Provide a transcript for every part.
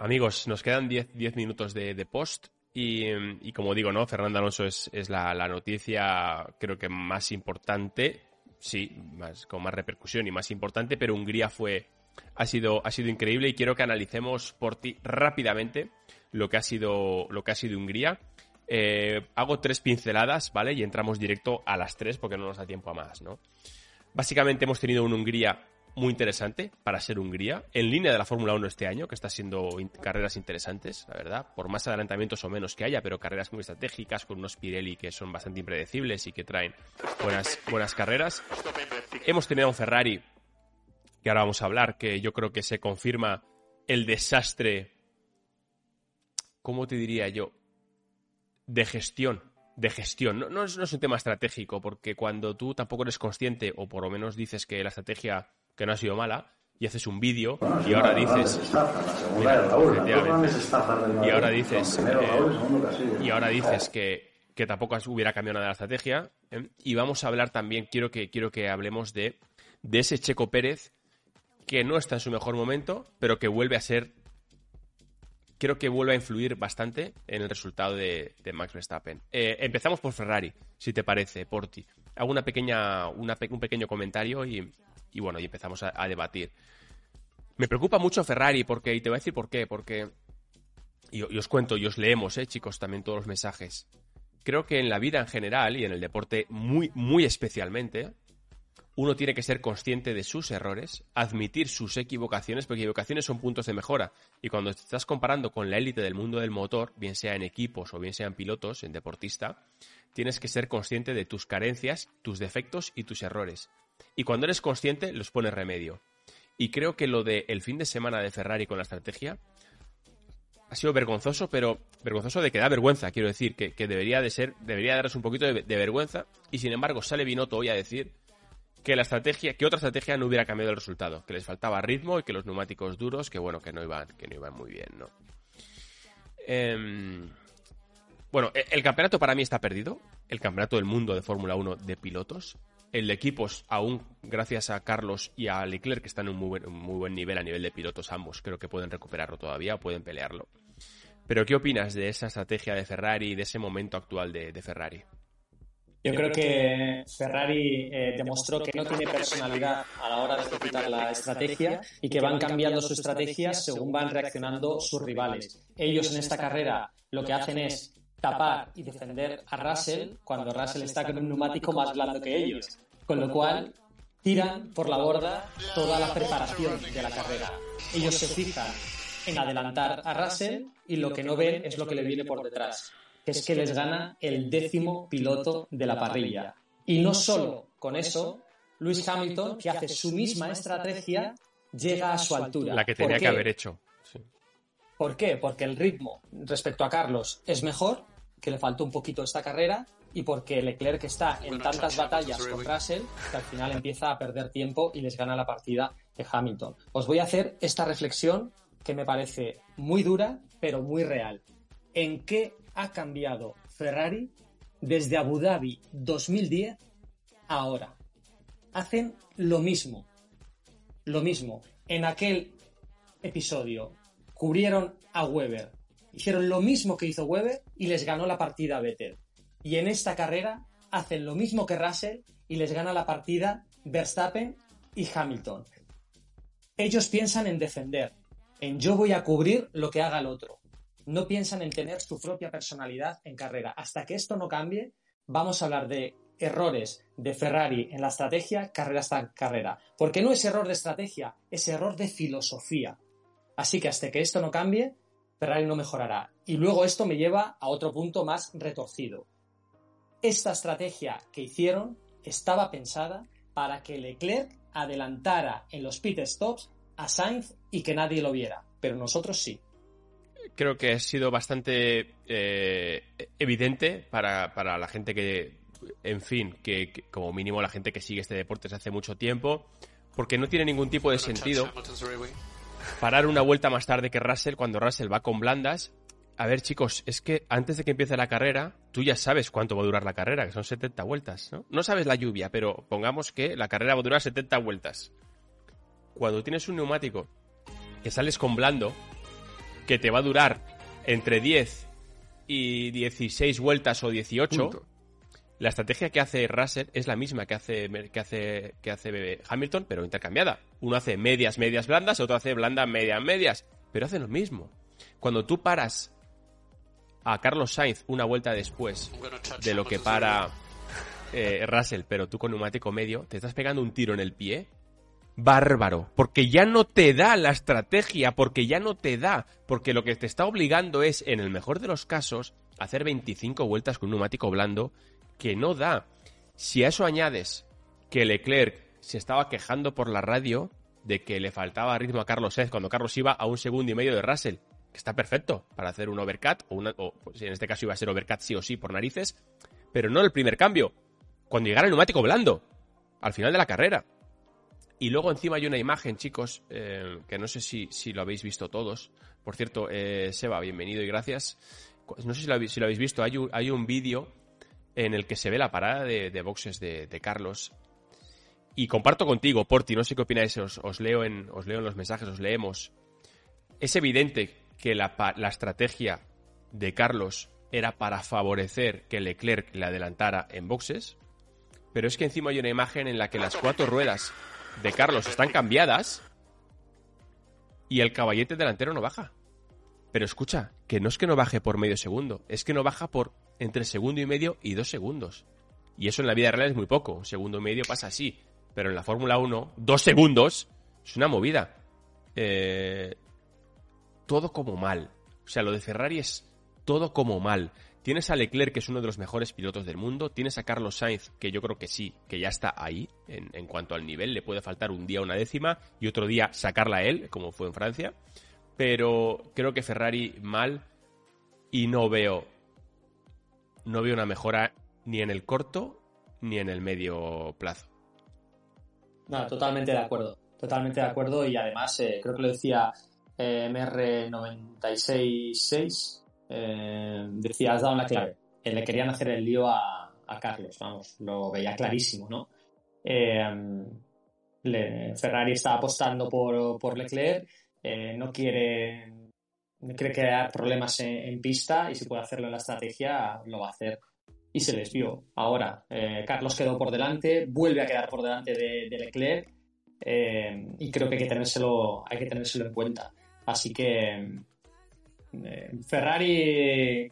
Amigos, nos quedan 10 minutos de, post y, como digo, ¿no? Fernando Alonso es, es la, noticia creo que más importante, sí, más, con más repercusión y más importante, pero Hungría fue, ha sido, ha sido increíble y quiero que analicemos por ti rápidamente lo que ha sido, lo que ha sido Hungría. Eh, hago tres pinceladas, ¿vale? Y entramos directo a las tres porque no nos da tiempo a más, ¿no? Básicamente hemos tenido una Hungría muy interesante para ser Hungría, en línea de la Fórmula 1 este año, que está siendo carreras interesantes, la verdad, por más adelantamientos o menos que haya, pero carreras muy estratégicas, con unos Pirelli que son bastante impredecibles y que traen buenas, buenas carreras. Hemos tenido un Ferrari, que ahora vamos a hablar, que yo creo que se confirma el desastre, ¿cómo te diría yo? De gestión de gestión. No, no, es, no, es, un tema estratégico, porque cuando tú tampoco eres consciente, o por lo menos dices que la estrategia que no ha sido mala, y haces un vídeo y ahora dices y ahora dices y ahora dices que, que tampoco hubiera cambiado nada la estrategia ¿eh? y vamos a hablar también quiero que quiero que hablemos de de ese Checo Pérez que no está en su mejor momento pero que vuelve a ser creo que vuelve a influir bastante en el resultado de, de Max Verstappen eh, empezamos por Ferrari si te parece Porti hago una pequeña una, un pequeño comentario y y bueno, y empezamos a, debatir. Me preocupa mucho Ferrari, porque, y te voy a decir por qué, porque, y, y, os cuento, y os leemos, eh, chicos, también todos los mensajes. Creo que en la vida en general, y en el deporte muy, muy especialmente, uno tiene que ser consciente de sus errores, admitir sus equivocaciones, porque equivocaciones son puntos de mejora. Y cuando te estás comparando con la élite del mundo del motor, bien sea en equipos o bien sea en pilotos, en deportista, tienes que ser consciente de tus carencias, tus defectos y tus errores y cuando eres consciente los pones remedio. Y creo que lo del el fin de semana de Ferrari con la estrategia ha sido vergonzoso, pero vergonzoso de que da vergüenza, quiero decir, que, debería de ser, debería darles un poquito de, de, vergüenza, y sin embargo sale Binotto hoy a decir que la estrategia, que otra estrategia no hubiera cambiado el resultado, que les faltaba ritmo y que los neumáticos duros, que bueno, que no iban, que no iban muy bien, ¿no? Eh, bueno, el campeonato para mí está perdido, el campeonato del mundo de Fórmula 1 de pilotos, el de equipos, aún gracias a Carlos y a Leclerc, que están en un muy buen, muy buen nivel a nivel de pilotos ambos, creo que pueden recuperarlo todavía, pueden pelearlo. Pero, ¿qué opinas de esa estrategia de Ferrari y de ese momento actual de, de Ferrari? Yo creo que Ferrari eh, demostró que no tiene personalidad a la hora de ejecutar la estrategia y que van cambiando su estrategia según van reaccionando sus rivales. Ellos en esta carrera lo que hacen es tapar y defender a Russell cuando Russell está con un neumático más blando que ellos. Con lo cual, tiran por la borda toda la preparación de la carrera. Ellos se fijan en adelantar a Russell y lo que no ven es lo que le viene por detrás, que es que les gana el décimo piloto de la parrilla. Y no solo con eso, Lewis Hamilton, que hace su misma estrategia, llega a su altura. La que tenía que haber hecho. Sí. ¿Por qué? Porque el ritmo respecto a Carlos es mejor, que le faltó un poquito esta carrera, y porque Leclerc está en tantas batallas con Russell que al final empieza a perder tiempo y les gana la partida de Hamilton. Os voy a hacer esta reflexión que me parece muy dura, pero muy real. ¿En qué ha cambiado Ferrari desde Abu Dhabi 2010 a ahora? Hacen lo mismo. Lo mismo. En aquel episodio cubrieron a Weber. Hicieron lo mismo que hizo Weber y les ganó la partida a Vettel. Y en esta carrera hacen lo mismo que Russell y les gana la partida Verstappen y Hamilton. Ellos piensan en defender, en yo voy a cubrir lo que haga el otro. No piensan en tener su propia personalidad en carrera. Hasta que esto no cambie, vamos a hablar de errores de Ferrari en la estrategia, carrera hasta carrera. Porque no es error de estrategia, es error de filosofía. Así que hasta que esto no cambie, Ferrari no mejorará. Y luego esto me lleva a otro punto más retorcido. Esta estrategia que hicieron estaba pensada para que Leclerc adelantara en los pit stops a Sainz y que nadie lo viera, pero nosotros sí. creo que ha sido bastante eh, evidente para, para, la gente que, en fin, que, como mínimo la gente que sigue este deporte desde hace mucho tiempo, porque no tiene ningún tipo de sentido parar una vuelta más tarde que Russell cuando Russell va con blandas. A ver, chicos, es que antes de que empiece la carrera, tú ya sabes cuánto va a durar la carrera, que son 70 vueltas, ¿no? No sabes la lluvia, pero pongamos que la carrera va a durar 70 vueltas. Cuando tienes un neumático que sales con blando, que te va a durar entre 10 y 16 vueltas o 18, la estrategia que hace Russell es la misma que hace, que hace, que hace Hamilton, pero intercambiada. Uno hace medias, medias blandas, otro hace blandas, medias, medias, pero hace lo mismo. Cuando tú paras a Carlos Sainz una vuelta después de lo que para eh, Russell, pero tú con neumático medio, te estás pegando un tiro en el pie bárbaro, porque ya no te da la estrategia, porque ya no te da, porque lo que te está obligando es, en el mejor de los casos, hacer 25 vueltas con un neumático blando que no da. Si a eso añades que Leclerc se estaba quejando por la radio de que le faltaba ritmo a Carlos Sainz cuando Carlos iba a un segundo y medio de Russell, que está perfecto para hacer un overcut, o, una, o pues, en este caso iba a ser overcut sí o sí por narices, pero no el primer cambio, cuando llegara el neumático blando, al final de la carrera. Y luego encima hay una imagen, chicos, eh, que no sé si, lo habéis visto todos. Por cierto, eh, Seba, bienvenido y gracias. No sé si lo, habéis, si lo habéis visto, hay un, hay un vídeo en el que se ve la parada de, boxes de, Carlos. Y comparto contigo, Porti, no sé qué opináis, os, leo en, os leo en los mensajes, os leemos. Es evidente que la, la estrategia de Carlos era para favorecer que Leclerc le adelantara en boxes, pero es que encima hay una imagen en la que las cuatro ruedas de Carlos están cambiadas y el caballete delantero no baja. Pero escucha, que no es que no baje por medio segundo, es que no baja por entre segundo y medio y dos segundos. Y eso en la vida real es muy poco, un segundo y medio pasa así. Pero en la Fórmula 1, dos segundos es una movida. Eh, todo como mal. O sea, lo de Ferrari es todo como mal. Tienes a Leclerc, que es uno de los mejores pilotos del mundo. Tienes a Carlos Sainz, que yo creo que sí, que ya está ahí en, cuanto al nivel. Le puede faltar un día una décima y otro día sacarla a él, como fue en Francia. Pero creo que Ferrari mal y no veo. No veo una mejora ni en el corto ni en el medio plazo. No, totalmente de acuerdo. Totalmente de acuerdo. Y además, eh, creo que lo decía eh, MR966 eh, decía, has dado la clave. Le querían hacer el lío a, Carlos, vamos, lo veía clarísimo, ¿no? Eh, Ferrari está apostando por, Leclerc, no quiere, quiere crear problemas en, pista y si puede hacerlo en la estrategia, lo va a hacer. Y se les vio. Ahora, Carlos quedó por delante, vuelve a quedar por delante de, Leclerc y creo que hay que tenérselo, hay que tenérselo en cuenta. Así que eh, Ferrari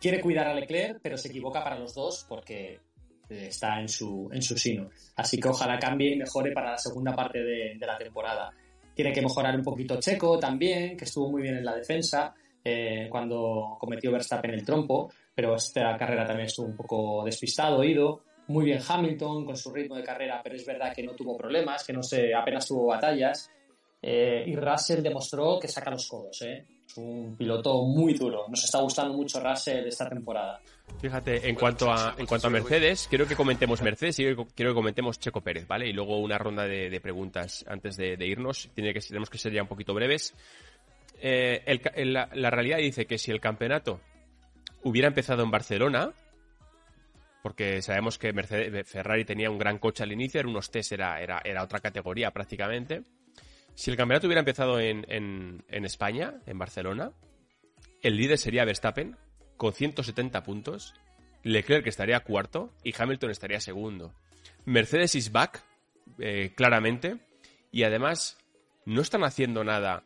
quiere cuidar a Leclerc, pero se equivoca para los dos porque eh, está en su, en su sino. Así que ojalá cambie y mejore para la segunda parte de, la temporada. Tiene que mejorar un poquito Checo también, que estuvo muy bien en la defensa eh, cuando cometió Verstappen el trompo, pero esta carrera también estuvo un poco despistado, ido. Muy bien Hamilton con su ritmo de carrera, pero es verdad que no tuvo problemas, que no se, apenas tuvo batallas. y Russell demostró que saca los codos. ¿eh? un piloto muy duro. Nos está gustando mucho Russell esta temporada. Fíjate, en cuanto a, en cuanto a Mercedes, quiero que comentemos Mercedes y quiero que comentemos Checo Pérez, ¿vale? Y luego una ronda de, preguntas antes de, irnos. Tiene que, tenemos que ser ya un poquito breves. Eh, la, realidad dice que si el campeonato hubiera empezado en Barcelona, porque sabemos que Mercedes, Ferrari tenía un gran coche al inicio, era unos test, era, era, era otra categoría prácticamente. Si el campeonato hubiera empezado en, en, España, en Barcelona, el líder sería Verstappen con 170 puntos, Leclerc estaría cuarto y Hamilton estaría segundo. Mercedes is back, eh, claramente, y además no están haciendo nada.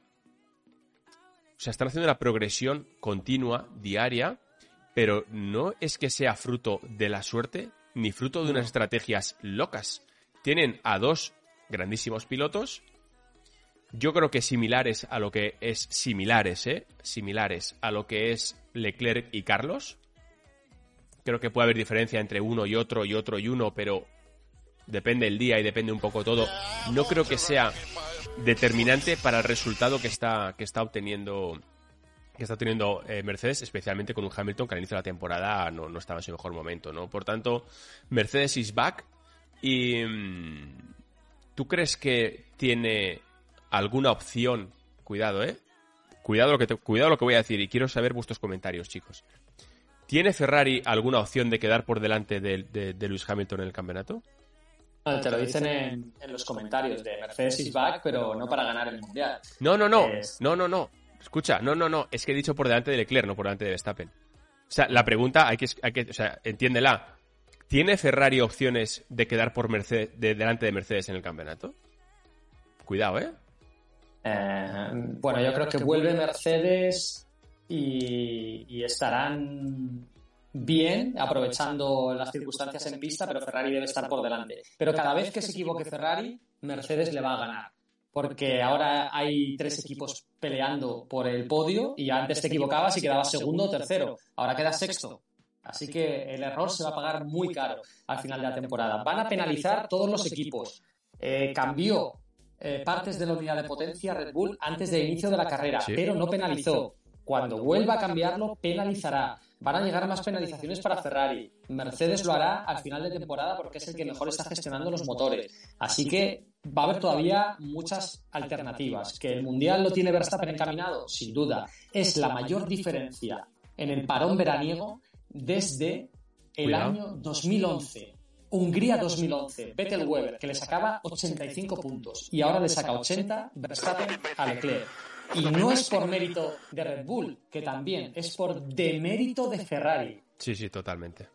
O sea, están haciendo una progresión continua, diaria, pero no es que sea fruto de la suerte ni fruto de unas estrategias locas. Tienen a dos grandísimos pilotos yo creo que similares a lo que es similares, ¿eh? Similares a lo que es Leclerc y Carlos. Creo que puede haber diferencia entre uno y otro y otro y uno, pero depende el día y depende un poco todo. No creo que sea determinante para el resultado que está, que está obteniendo que está teniendo eh, Mercedes, especialmente con un Hamilton que al inicio de la temporada no, no, estaba en su mejor momento, ¿no? Por tanto, Mercedes is back y mm, ¿tú crees que tiene alguna opción? Cuidado, ¿eh? Cuidado lo que, cuidado lo que voy a decir y quiero saber vuestros comentarios, chicos. ¿Tiene Ferrari alguna opción de quedar por delante de, de, Lewis Hamilton en el campeonato? te lo dicen en, los comentarios de Mercedes is back, pero no para ganar el mundial. No, no, no. No, no, no. Escucha, no, no, no. Es que he dicho por delante de Leclerc, no por delante de Verstappen. O sea, la pregunta hay que, hay que o sea, entiéndela. ¿Tiene Ferrari opciones de quedar por Mercedes, de, delante de Mercedes en el campeonato? Cuidado, ¿eh? Eh bueno, yo creo que vuelve Mercedes y, estarán bien aprovechando las circunstancias en pista, pero Ferrari debe estar por delante. Pero cada vez que se equivoque Ferrari, Mercedes le va a ganar. Porque ahora hay tres equipos peleando por el podio y antes te equivocabas y quedabas segundo o tercero. Ahora quedas sexto. Así que el error se va a pagar muy caro al final de la temporada. Van a penalizar todos los equipos. Eh, cambió eh, partes de la unidad de potencia Red Bull antes del inicio de la carrera, pero no penalizó. Cuando vuelva a cambiarlo, penalizará. Van a llegar más penalizaciones para Ferrari. Mercedes lo hará al final de temporada porque es el que mejor está gestionando los motores. Así que va a haber todavía muchas alternativas. ¿Que el Mundial lo tiene Verstappen encaminado? Sin duda. Es la mayor diferencia en el parón veraniego desde el año 2011. Hungría 2011, Vettel Weber, que le sacaba 85 puntos y ahora le saca 80 Verstappen a Leclerc. Y no es por mérito de Red Bull, que también es por demérito de Ferrari. Sí, sí, totalmente.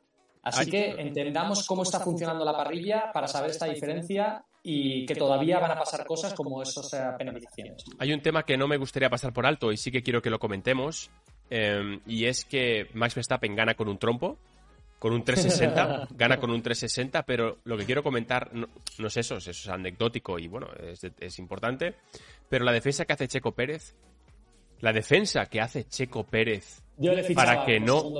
Así que entendamos cómo está funcionando la parrilla para saber esta diferencia y que todavía van a pasar cosas como esas penalizaciones. Hay un tema que no me gustaría pasar por alto y sí que quiero que lo comentemos, em, y es que Max Verstappen gana con un trompo, con un 360, gana con un 360, pero lo que quiero comentar no, es eso, eso es anecdótico y bueno, es, importante, pero la defensa que hace Checo Pérez, la defensa que hace Checo Pérez para que no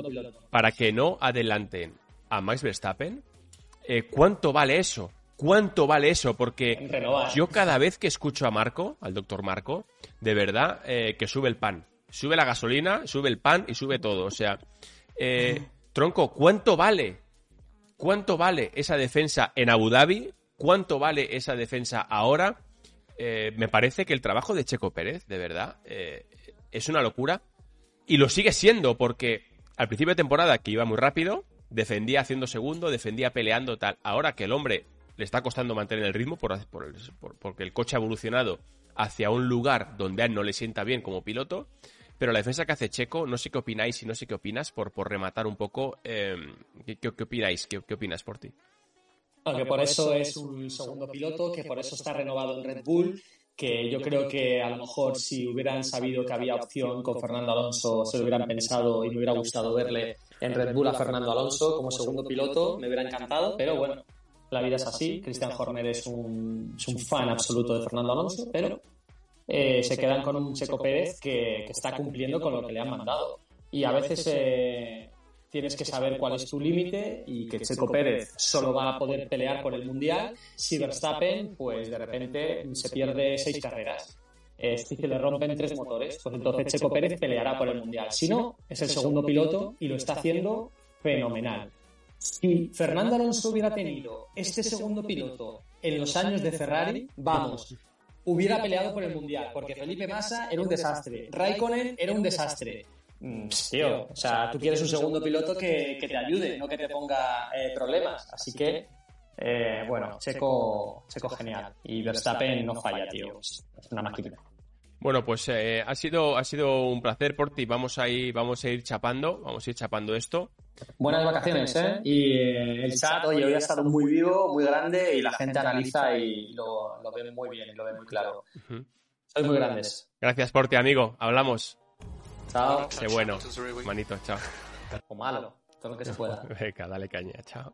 para que no adelanten a Max Verstappen, eh, ¿cuánto vale eso? ¿Cuánto vale eso? Porque yo cada vez que escucho a Marco, al doctor Marco, de verdad eh, que sube el pan. Sube la gasolina, sube el pan y sube todo. O sea, eh, Tronco, ¿cuánto vale? ¿Cuánto vale esa defensa en Abu Dhabi? ¿Cuánto vale esa defensa ahora? Eh, me parece que el trabajo de Checo Pérez, de verdad, eh, es una locura. Y lo sigue siendo, porque al principio de temporada, que iba muy rápido, defendía haciendo segundo, defendía peleando, tal. Ahora que el hombre le está costando mantener el ritmo por, porque el coche ha evolucionado hacia un lugar donde él no le sienta bien como piloto, pero la defensa que hace Checo, no sé qué opináis y no sé qué opinas, por, por rematar un poco, em, ¿qué, opináis? ¿Qué, opinas por ti? que por eso es un segundo piloto, que por eso está renovado en Red Bull, que yo creo que a lo mejor si hubieran sabido que había opción con Fernando Alonso, se lo hubieran pensado y me hubiera gustado verle en Red Bull a Fernando Alonso como segundo piloto, me hubiera encantado, pero bueno, la vida es así. Cristian Horner es un, es un fan absoluto de Fernando Alonso, pero eh, se quedan con un Checo Pérez que, está cumpliendo con lo que le han mandado. Y a veces eh, tienes que saber cuál es tu límite y que Checo Pérez solo va a poder pelear por el Mundial si Verstappen, pues de repente se pierde seis carreras. si se le rompen tres motores, pues entonces Checo Pérez peleará por el Mundial. Si no, es el segundo piloto y lo está haciendo fenomenal. Si Fernando Alonso hubiera tenido este segundo piloto en los años de Ferrari, vamos, hubiera peleado por el Mundial, porque Felipe Massa era un desastre, Raikkonen era un desastre. Mm, tío, o sea, tú quieres un segundo piloto que, te ayude, no que te ponga eh, problemas. Así que, eh, bueno, Checo, Checo genial. Y Verstappen no falla, tío. Es una máquina. Bueno, pues eh, ha sido ha sido un placer por ti. Vamos a ir vamos a ir chapando, vamos a ir chapando esto. Buenas vacaciones, ¿eh? Y eh, el chat, oye, hoy ha estado muy vivo, muy grande y la gente analiza y lo, lo ve muy bien y lo ve muy claro. Sois muy grandes. Gracias por ti, amigo. Hablamos. Chao. Qué bueno. Manito, chao. O malo, todo lo que se pueda. Venga, dale caña, chao.